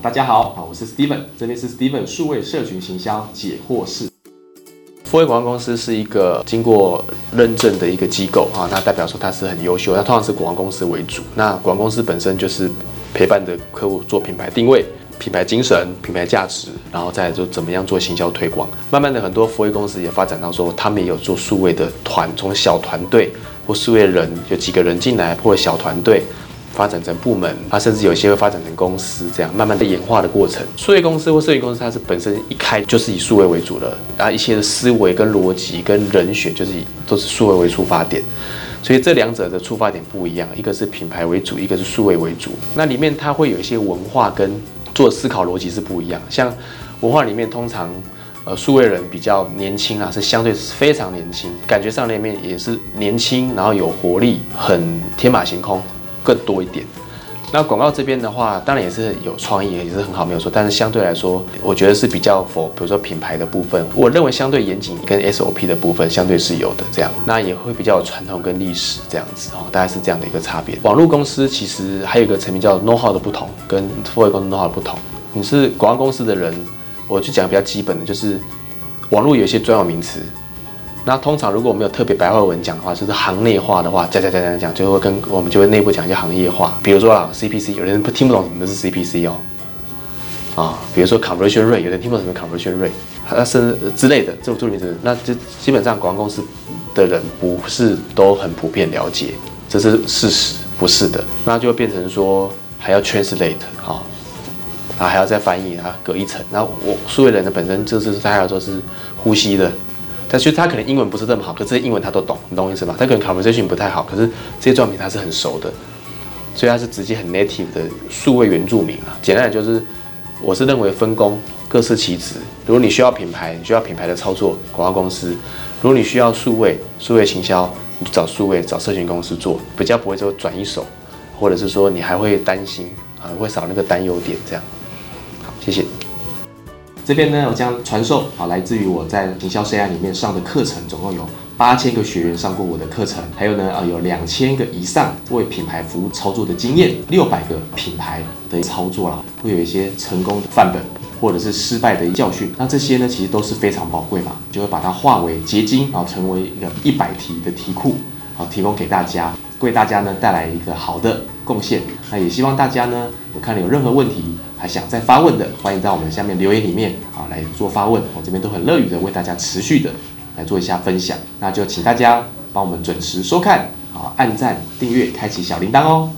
大家好，好，我是 Steven，这边是 Steven 数位社群行销解惑室。富威广告公司是一个经过认证的一个机构啊，那代表说它是很优秀，它通常是广告公司为主。那广告公司本身就是陪伴的客户做品牌定位、品牌精神、品牌价值，然后再就怎么样做行销推广。慢慢的，很多富威公司也发展到说，他们也有做数位的团，从小团队或数位人有几个人进来，或小团队。发展成部门，它甚至有些会发展成公司，这样慢慢的演化的过程。数位公司或设计公司，它是本身一开就是以数位为主的，然后一些思维跟逻辑跟人选就是以都是数位为出发点，所以这两者的出发点不一样，一个是品牌为主，一个是数位为主。那里面它会有一些文化跟做思考逻辑是不一样。像文化里面，通常呃数位人比较年轻啊，是相对非常年轻，感觉上那面也是年轻，然后有活力，很天马行空。更多一点。那广告这边的话，当然也是有创意，也是很好，没有错。但是相对来说，我觉得是比较否，比如说品牌的部分，我认为相对严谨跟 SOP 的部分相对是有的。这样，那也会比较有传统跟历史这样子哦，大概是这样的一个差别。网络公司其实还有一个层面叫 know how 的不同，跟富卫公司 know how 的不同。你是广告公司的人，我就讲比较基本的，就是网络有一些专有名词。那通常如果我们有特别白话文讲的话，就是行内话的话，讲讲讲讲讲，就会跟我们就会内部讲一些行业话。比如说啊，CPC，有人不听不懂什么是 CPC 哦，啊，比如说 conversion rate，有人听不懂什么 conversion rate，它是之类的这种助名词，那就基本上广告公司的人不是都很普遍了解，这是事实，不是的。那就变成说还要 translate 啊，啊还要再翻译啊，隔一层。那我数位人的本身就是他要说是呼吸的。但其实他可能英文不是这么好，可这些英文他都懂，你懂我意思吧？他可能 conversation 不太好，可是这些作品他是很熟的，所以他是直接很 native 的数位原住民啊。简单的就是，我是认为分工各司其职。如果你需要品牌，你需要品牌的操作，广告公司；如果你需要数位数位行销，你就找数位找社群公司做，比较不会说转一手，或者是说你还会担心啊，会少那个担忧点这样。好，谢谢。这边呢，我将传授啊，来自于我在营销 CI 里面上的课程，总共有八千个学员上过我的课程，还有呢，呃，有两千个以上为品牌服务操作的经验，六百个品牌的操作啦，会有一些成功的范本或者是失败的教训，那这些呢，其实都是非常宝贵嘛，就会把它化为结晶啊，成为一个一百题的题库，好，提供给大家，为大家呢带来一个好的贡献。那也希望大家呢，我看了有任何问题。还想再发问的，欢迎在我们下面留言里面啊来做发问，我这边都很乐于的为大家持续的来做一下分享。那就请大家帮我们准时收看啊，按赞、订阅、开启小铃铛哦。